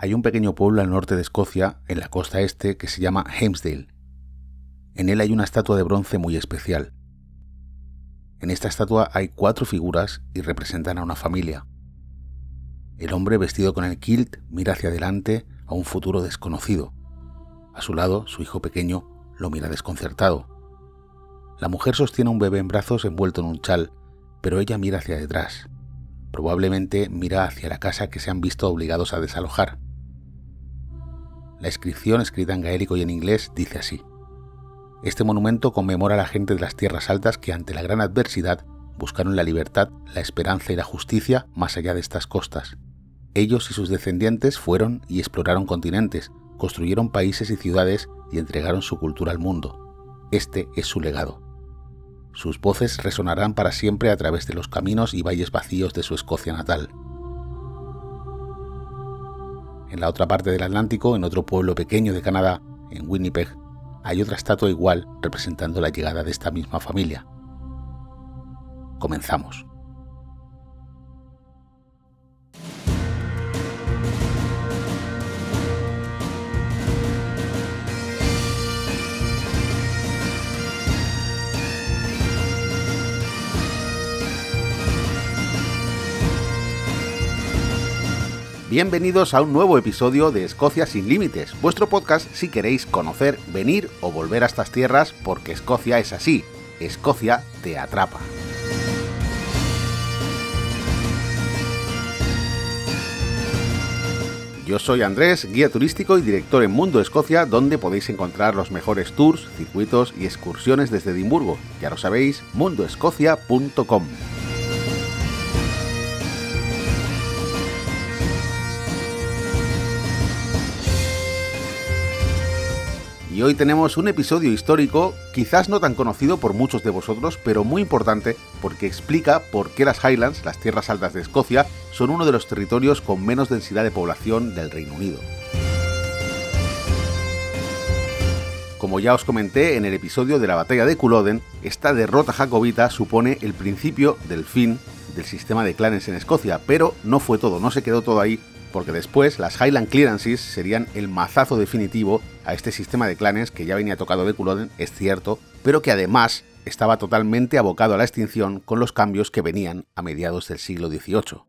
hay un pequeño pueblo al norte de Escocia, en la costa este, que se llama Helmsdale. En él hay una estatua de bronce muy especial. En esta estatua hay cuatro figuras y representan a una familia. El hombre vestido con el kilt mira hacia adelante a un futuro desconocido. A su lado, su hijo pequeño lo mira desconcertado. La mujer sostiene a un bebé en brazos envuelto en un chal, pero ella mira hacia detrás. Probablemente mira hacia la casa que se han visto obligados a desalojar. La inscripción, escrita en gaélico y en inglés, dice así. Este monumento conmemora a la gente de las tierras altas que ante la gran adversidad buscaron la libertad, la esperanza y la justicia más allá de estas costas. Ellos y sus descendientes fueron y exploraron continentes, construyeron países y ciudades y entregaron su cultura al mundo. Este es su legado. Sus voces resonarán para siempre a través de los caminos y valles vacíos de su Escocia natal. En la otra parte del Atlántico, en otro pueblo pequeño de Canadá, en Winnipeg, hay otra estatua igual representando la llegada de esta misma familia. Comenzamos. Bienvenidos a un nuevo episodio de Escocia sin Límites, vuestro podcast si queréis conocer, venir o volver a estas tierras, porque Escocia es así, Escocia te atrapa. Yo soy Andrés, guía turístico y director en Mundo Escocia, donde podéis encontrar los mejores tours, circuitos y excursiones desde Edimburgo. Ya lo sabéis, mundoescocia.com. y hoy tenemos un episodio histórico, quizás no tan conocido por muchos de vosotros, pero muy importante porque explica por qué las Highlands, las tierras altas de Escocia, son uno de los territorios con menos densidad de población del Reino Unido. Como ya os comenté en el episodio de la batalla de Culloden, esta derrota jacobita supone el principio del fin del sistema de clanes en Escocia, pero no fue todo, no se quedó todo ahí, porque después las Highland Clearances serían el mazazo definitivo a este sistema de clanes que ya venía tocado de Culloden, es cierto, pero que además estaba totalmente abocado a la extinción con los cambios que venían a mediados del siglo XVIII.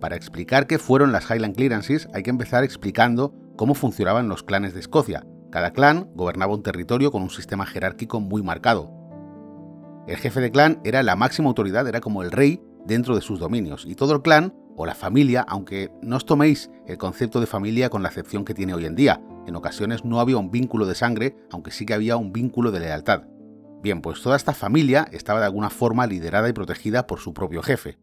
Para explicar qué fueron las Highland Clearances hay que empezar explicando cómo funcionaban los clanes de Escocia. Cada clan gobernaba un territorio con un sistema jerárquico muy marcado, el jefe de clan era la máxima autoridad, era como el rey dentro de sus dominios, y todo el clan o la familia, aunque no os toméis el concepto de familia con la acepción que tiene hoy en día, en ocasiones no había un vínculo de sangre, aunque sí que había un vínculo de lealtad. Bien, pues toda esta familia estaba de alguna forma liderada y protegida por su propio jefe.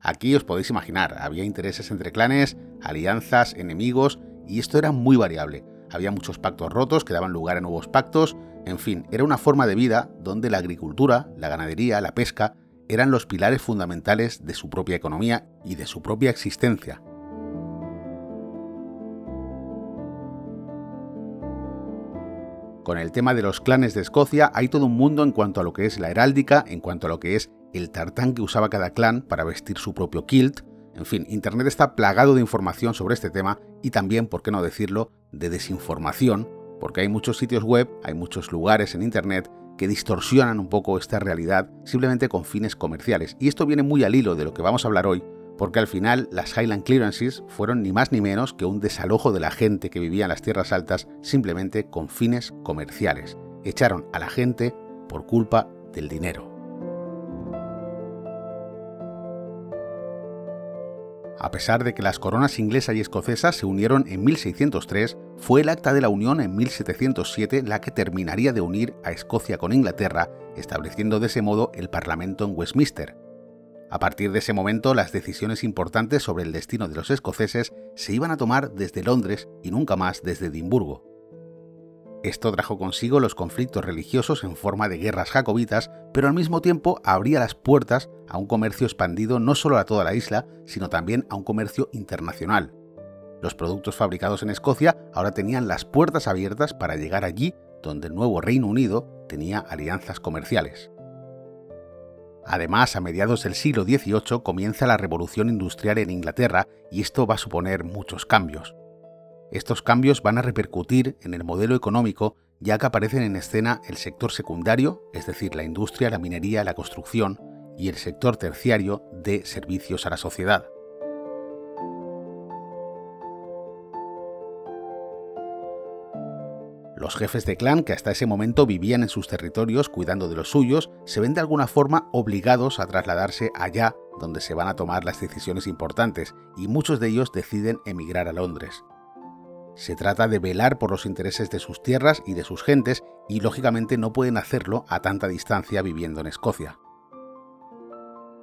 Aquí os podéis imaginar, había intereses entre clanes, alianzas, enemigos, y esto era muy variable. Había muchos pactos rotos que daban lugar a nuevos pactos, en fin, era una forma de vida donde la agricultura, la ganadería, la pesca eran los pilares fundamentales de su propia economía y de su propia existencia. Con el tema de los clanes de Escocia hay todo un mundo en cuanto a lo que es la heráldica, en cuanto a lo que es el tartán que usaba cada clan para vestir su propio kilt. En fin, Internet está plagado de información sobre este tema y también, por qué no decirlo, de desinformación porque hay muchos sitios web, hay muchos lugares en Internet que distorsionan un poco esta realidad simplemente con fines comerciales. Y esto viene muy al hilo de lo que vamos a hablar hoy, porque al final las Highland Clearances fueron ni más ni menos que un desalojo de la gente que vivía en las tierras altas simplemente con fines comerciales. Echaron a la gente por culpa del dinero. A pesar de que las coronas inglesa y escocesa se unieron en 1603, fue el Acta de la Unión en 1707 la que terminaría de unir a Escocia con Inglaterra, estableciendo de ese modo el Parlamento en Westminster. A partir de ese momento, las decisiones importantes sobre el destino de los escoceses se iban a tomar desde Londres y nunca más desde Edimburgo. Esto trajo consigo los conflictos religiosos en forma de guerras jacobitas, pero al mismo tiempo abría las puertas a un comercio expandido no solo a toda la isla, sino también a un comercio internacional. Los productos fabricados en Escocia ahora tenían las puertas abiertas para llegar allí donde el nuevo Reino Unido tenía alianzas comerciales. Además, a mediados del siglo XVIII comienza la revolución industrial en Inglaterra y esto va a suponer muchos cambios. Estos cambios van a repercutir en el modelo económico ya que aparecen en escena el sector secundario, es decir, la industria, la minería, la construcción, y el sector terciario de servicios a la sociedad. Los jefes de clan que hasta ese momento vivían en sus territorios cuidando de los suyos se ven de alguna forma obligados a trasladarse allá donde se van a tomar las decisiones importantes y muchos de ellos deciden emigrar a Londres. Se trata de velar por los intereses de sus tierras y de sus gentes y lógicamente no pueden hacerlo a tanta distancia viviendo en Escocia.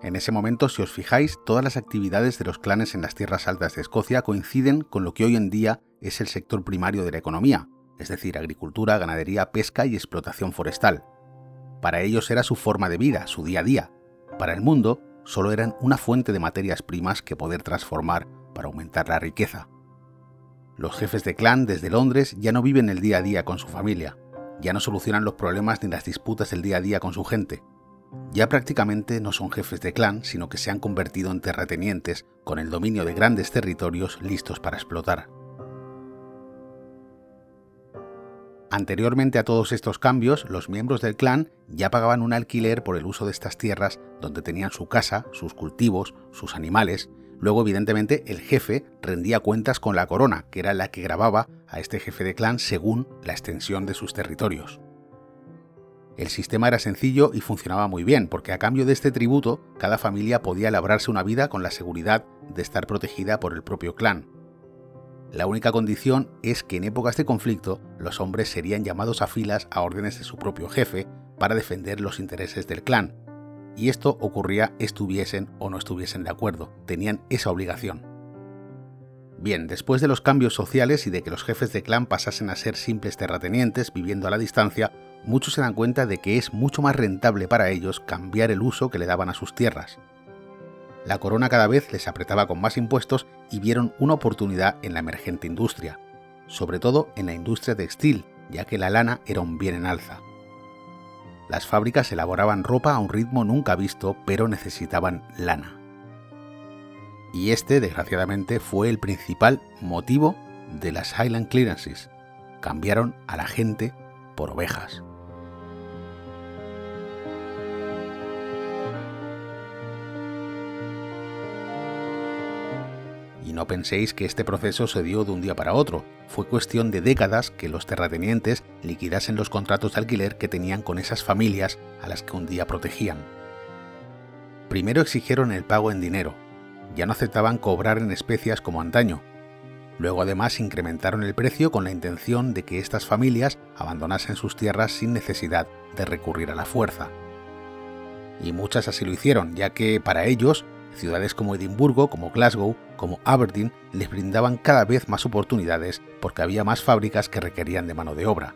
En ese momento, si os fijáis, todas las actividades de los clanes en las tierras altas de Escocia coinciden con lo que hoy en día es el sector primario de la economía, es decir, agricultura, ganadería, pesca y explotación forestal. Para ellos era su forma de vida, su día a día. Para el mundo, solo eran una fuente de materias primas que poder transformar para aumentar la riqueza. Los jefes de clan desde Londres ya no viven el día a día con su familia, ya no solucionan los problemas ni las disputas del día a día con su gente. Ya prácticamente no son jefes de clan, sino que se han convertido en terratenientes con el dominio de grandes territorios listos para explotar. Anteriormente a todos estos cambios, los miembros del clan ya pagaban un alquiler por el uso de estas tierras donde tenían su casa, sus cultivos, sus animales. Luego, evidentemente, el jefe rendía cuentas con la corona, que era la que grababa a este jefe de clan según la extensión de sus territorios. El sistema era sencillo y funcionaba muy bien, porque a cambio de este tributo, cada familia podía labrarse una vida con la seguridad de estar protegida por el propio clan. La única condición es que en épocas de conflicto los hombres serían llamados a filas a órdenes de su propio jefe para defender los intereses del clan. Y esto ocurría estuviesen o no estuviesen de acuerdo, tenían esa obligación. Bien, después de los cambios sociales y de que los jefes de clan pasasen a ser simples terratenientes viviendo a la distancia, muchos se dan cuenta de que es mucho más rentable para ellos cambiar el uso que le daban a sus tierras la corona cada vez les apretaba con más impuestos y vieron una oportunidad en la emergente industria, sobre todo en la industria textil, ya que la lana era un bien en alza. Las fábricas elaboraban ropa a un ritmo nunca visto, pero necesitaban lana. Y este, desgraciadamente, fue el principal motivo de las Highland Clearances. Cambiaron a la gente por ovejas. No penséis que este proceso se dio de un día para otro, fue cuestión de décadas que los terratenientes liquidasen los contratos de alquiler que tenían con esas familias a las que un día protegían. Primero exigieron el pago en dinero, ya no aceptaban cobrar en especias como antaño. Luego además incrementaron el precio con la intención de que estas familias abandonasen sus tierras sin necesidad de recurrir a la fuerza. Y muchas así lo hicieron, ya que para ellos ciudades como Edimburgo, como Glasgow, como Aberdeen les brindaban cada vez más oportunidades porque había más fábricas que requerían de mano de obra.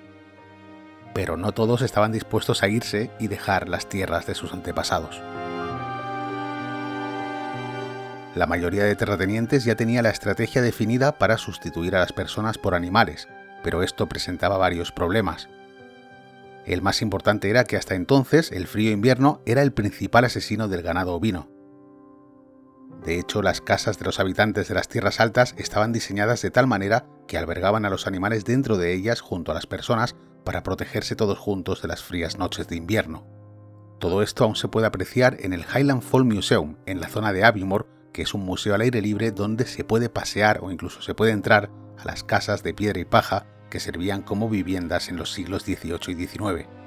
Pero no todos estaban dispuestos a irse y dejar las tierras de sus antepasados. La mayoría de terratenientes ya tenía la estrategia definida para sustituir a las personas por animales, pero esto presentaba varios problemas. El más importante era que hasta entonces el frío invierno era el principal asesino del ganado ovino. De hecho, las casas de los habitantes de las tierras altas estaban diseñadas de tal manera que albergaban a los animales dentro de ellas junto a las personas para protegerse todos juntos de las frías noches de invierno. Todo esto aún se puede apreciar en el Highland Fall Museum, en la zona de Aviemore, que es un museo al aire libre donde se puede pasear o incluso se puede entrar a las casas de piedra y paja que servían como viviendas en los siglos XVIII y XIX.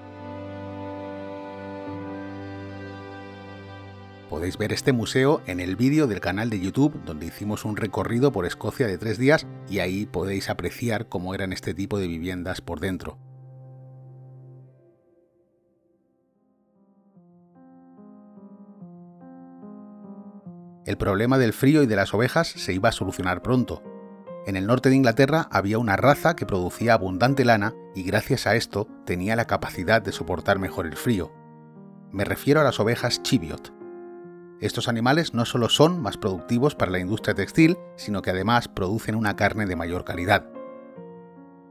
Podéis ver este museo en el vídeo del canal de YouTube donde hicimos un recorrido por Escocia de tres días y ahí podéis apreciar cómo eran este tipo de viviendas por dentro. El problema del frío y de las ovejas se iba a solucionar pronto. En el norte de Inglaterra había una raza que producía abundante lana y gracias a esto tenía la capacidad de soportar mejor el frío. Me refiero a las ovejas Chiviot. Estos animales no solo son más productivos para la industria textil, sino que además producen una carne de mayor calidad.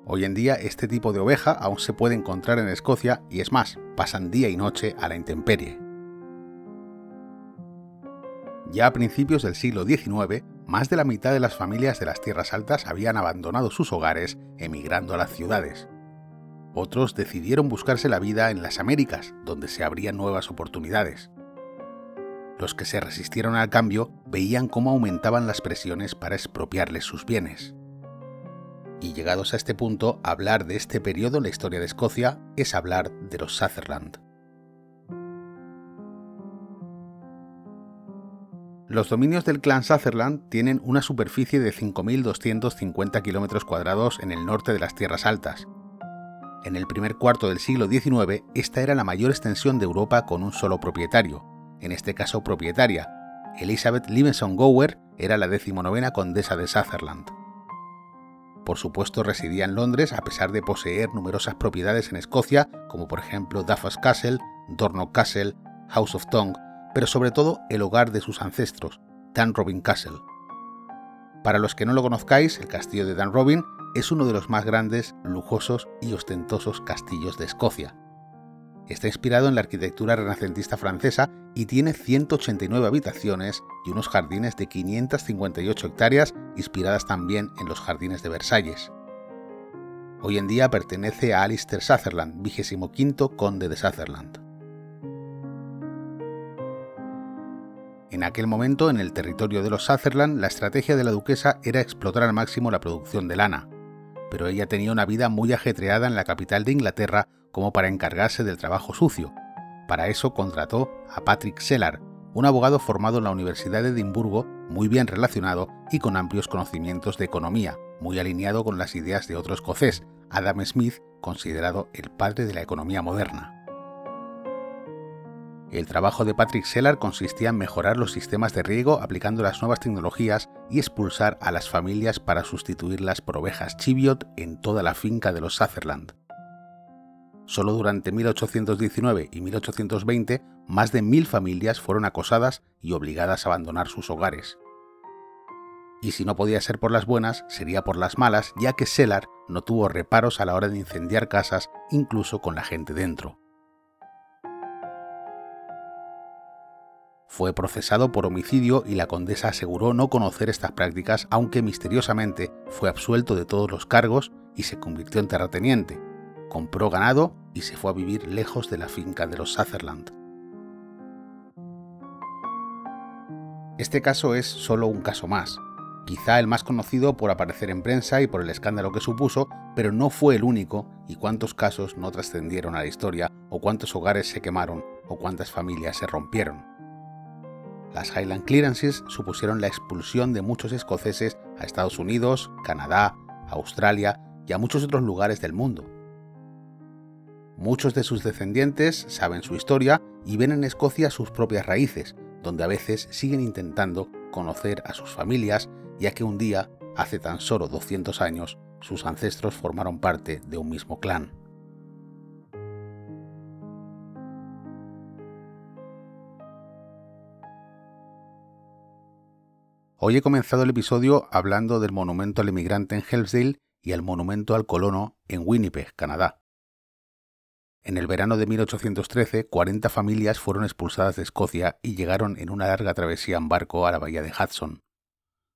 Hoy en día este tipo de oveja aún se puede encontrar en Escocia y es más, pasan día y noche a la intemperie. Ya a principios del siglo XIX, más de la mitad de las familias de las tierras altas habían abandonado sus hogares emigrando a las ciudades. Otros decidieron buscarse la vida en las Américas, donde se abrían nuevas oportunidades. Los que se resistieron al cambio veían cómo aumentaban las presiones para expropiarles sus bienes. Y llegados a este punto, hablar de este periodo en la historia de Escocia es hablar de los Sutherland. Los dominios del clan Sutherland tienen una superficie de 5.250 km cuadrados en el norte de las Tierras Altas. En el primer cuarto del siglo XIX, esta era la mayor extensión de Europa con un solo propietario, en este caso propietaria. Elizabeth Livingston Gower era la decimonovena condesa de Sutherland. Por supuesto residía en Londres a pesar de poseer numerosas propiedades en Escocia, como por ejemplo Duffus Castle, Dornoch Castle, House of Tongue, pero sobre todo el hogar de sus ancestros, Dan Robin Castle. Para los que no lo conozcáis, el castillo de Dan Robin es uno de los más grandes, lujosos y ostentosos castillos de Escocia. Está inspirado en la arquitectura renacentista francesa y tiene 189 habitaciones y unos jardines de 558 hectáreas inspiradas también en los jardines de Versalles. Hoy en día pertenece a Alistair Sutherland, vigésimo conde de Sutherland. En aquel momento, en el territorio de los Sutherland, la estrategia de la duquesa era explotar al máximo la producción de lana, pero ella tenía una vida muy ajetreada en la capital de Inglaterra como para encargarse del trabajo sucio. Para eso contrató a Patrick Sellar, un abogado formado en la Universidad de Edimburgo, muy bien relacionado y con amplios conocimientos de economía, muy alineado con las ideas de otro escocés, Adam Smith, considerado el padre de la economía moderna. El trabajo de Patrick Sellar consistía en mejorar los sistemas de riego aplicando las nuevas tecnologías y expulsar a las familias para sustituirlas por ovejas Chiviot en toda la finca de los Sutherland. Solo durante 1819 y 1820, más de mil familias fueron acosadas y obligadas a abandonar sus hogares. Y si no podía ser por las buenas, sería por las malas, ya que Sellar no tuvo reparos a la hora de incendiar casas, incluso con la gente dentro. Fue procesado por homicidio y la condesa aseguró no conocer estas prácticas, aunque misteriosamente fue absuelto de todos los cargos y se convirtió en terrateniente. Compró ganado y se fue a vivir lejos de la finca de los Sutherland. Este caso es solo un caso más, quizá el más conocido por aparecer en prensa y por el escándalo que supuso, pero no fue el único y cuántos casos no trascendieron a la historia, o cuántos hogares se quemaron, o cuántas familias se rompieron. Las Highland Clearances supusieron la expulsión de muchos escoceses a Estados Unidos, Canadá, Australia y a muchos otros lugares del mundo. Muchos de sus descendientes saben su historia y ven en Escocia sus propias raíces, donde a veces siguen intentando conocer a sus familias, ya que un día, hace tan solo 200 años, sus ancestros formaron parte de un mismo clan. Hoy he comenzado el episodio hablando del monumento al emigrante en Helmsdale y el monumento al colono en Winnipeg, Canadá. En el verano de 1813, 40 familias fueron expulsadas de Escocia y llegaron en una larga travesía en barco a la bahía de Hudson.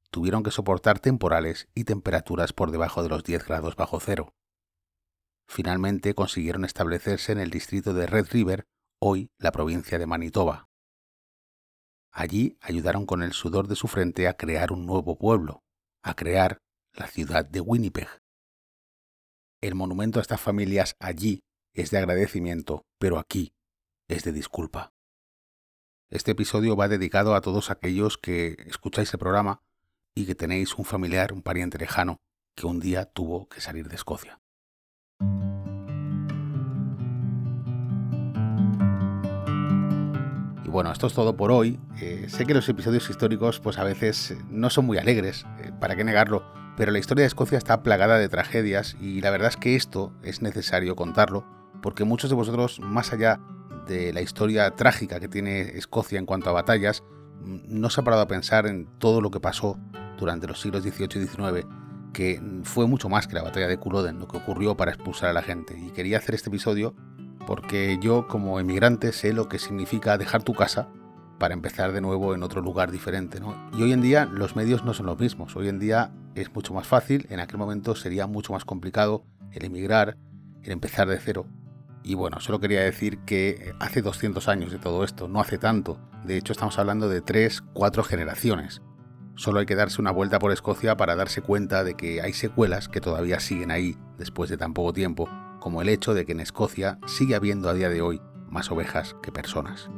Tuvieron que soportar temporales y temperaturas por debajo de los 10 grados bajo cero. Finalmente consiguieron establecerse en el distrito de Red River, hoy la provincia de Manitoba. Allí ayudaron con el sudor de su frente a crear un nuevo pueblo, a crear la ciudad de Winnipeg. El monumento a estas familias allí es de agradecimiento, pero aquí es de disculpa. Este episodio va dedicado a todos aquellos que escucháis el programa y que tenéis un familiar, un pariente lejano, que un día tuvo que salir de Escocia. bueno, esto es todo por hoy. Eh, sé que los episodios históricos pues a veces eh, no son muy alegres, eh, para qué negarlo, pero la historia de Escocia está plagada de tragedias y la verdad es que esto es necesario contarlo porque muchos de vosotros, más allá de la historia trágica que tiene Escocia en cuanto a batallas, mm, no se ha parado a pensar en todo lo que pasó durante los siglos XVIII y XIX, que fue mucho más que la batalla de Culloden, lo que ocurrió para expulsar a la gente. Y quería hacer este episodio porque yo como emigrante sé lo que significa dejar tu casa para empezar de nuevo en otro lugar diferente. Y hoy en día los medios no son los mismos. Hoy en día es mucho más fácil, en aquel momento sería mucho más complicado el emigrar, el empezar de cero. Y bueno, solo quería decir que hace 200 años de todo esto, no hace tanto. De hecho, estamos hablando de 3, 4 generaciones. Solo hay que darse una vuelta por Escocia para darse cuenta de que hay secuelas que todavía siguen ahí después de tan poco tiempo, como el hecho de que en Escocia sigue habiendo a día de hoy más ovejas que personas.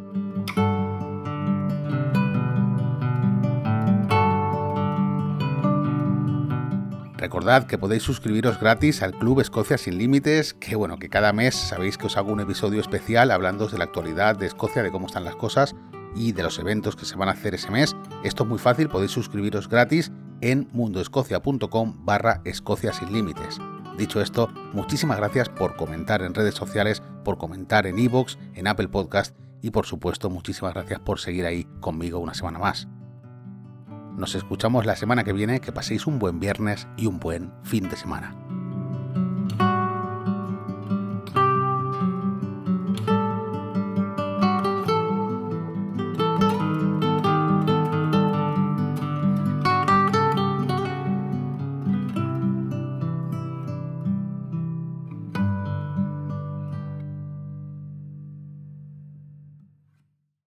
Recordad que podéis suscribiros gratis al Club Escocia Sin Límites, que bueno, que cada mes sabéis que os hago un episodio especial hablando de la actualidad de Escocia, de cómo están las cosas y de los eventos que se van a hacer ese mes. Esto es muy fácil, podéis suscribiros gratis en mundoescocia.com barra Escocia Sin Límites. Dicho esto, muchísimas gracias por comentar en redes sociales, por comentar en iVoox, en Apple Podcast y por supuesto muchísimas gracias por seguir ahí conmigo una semana más. Nos escuchamos la semana que viene, que paséis un buen viernes y un buen fin de semana.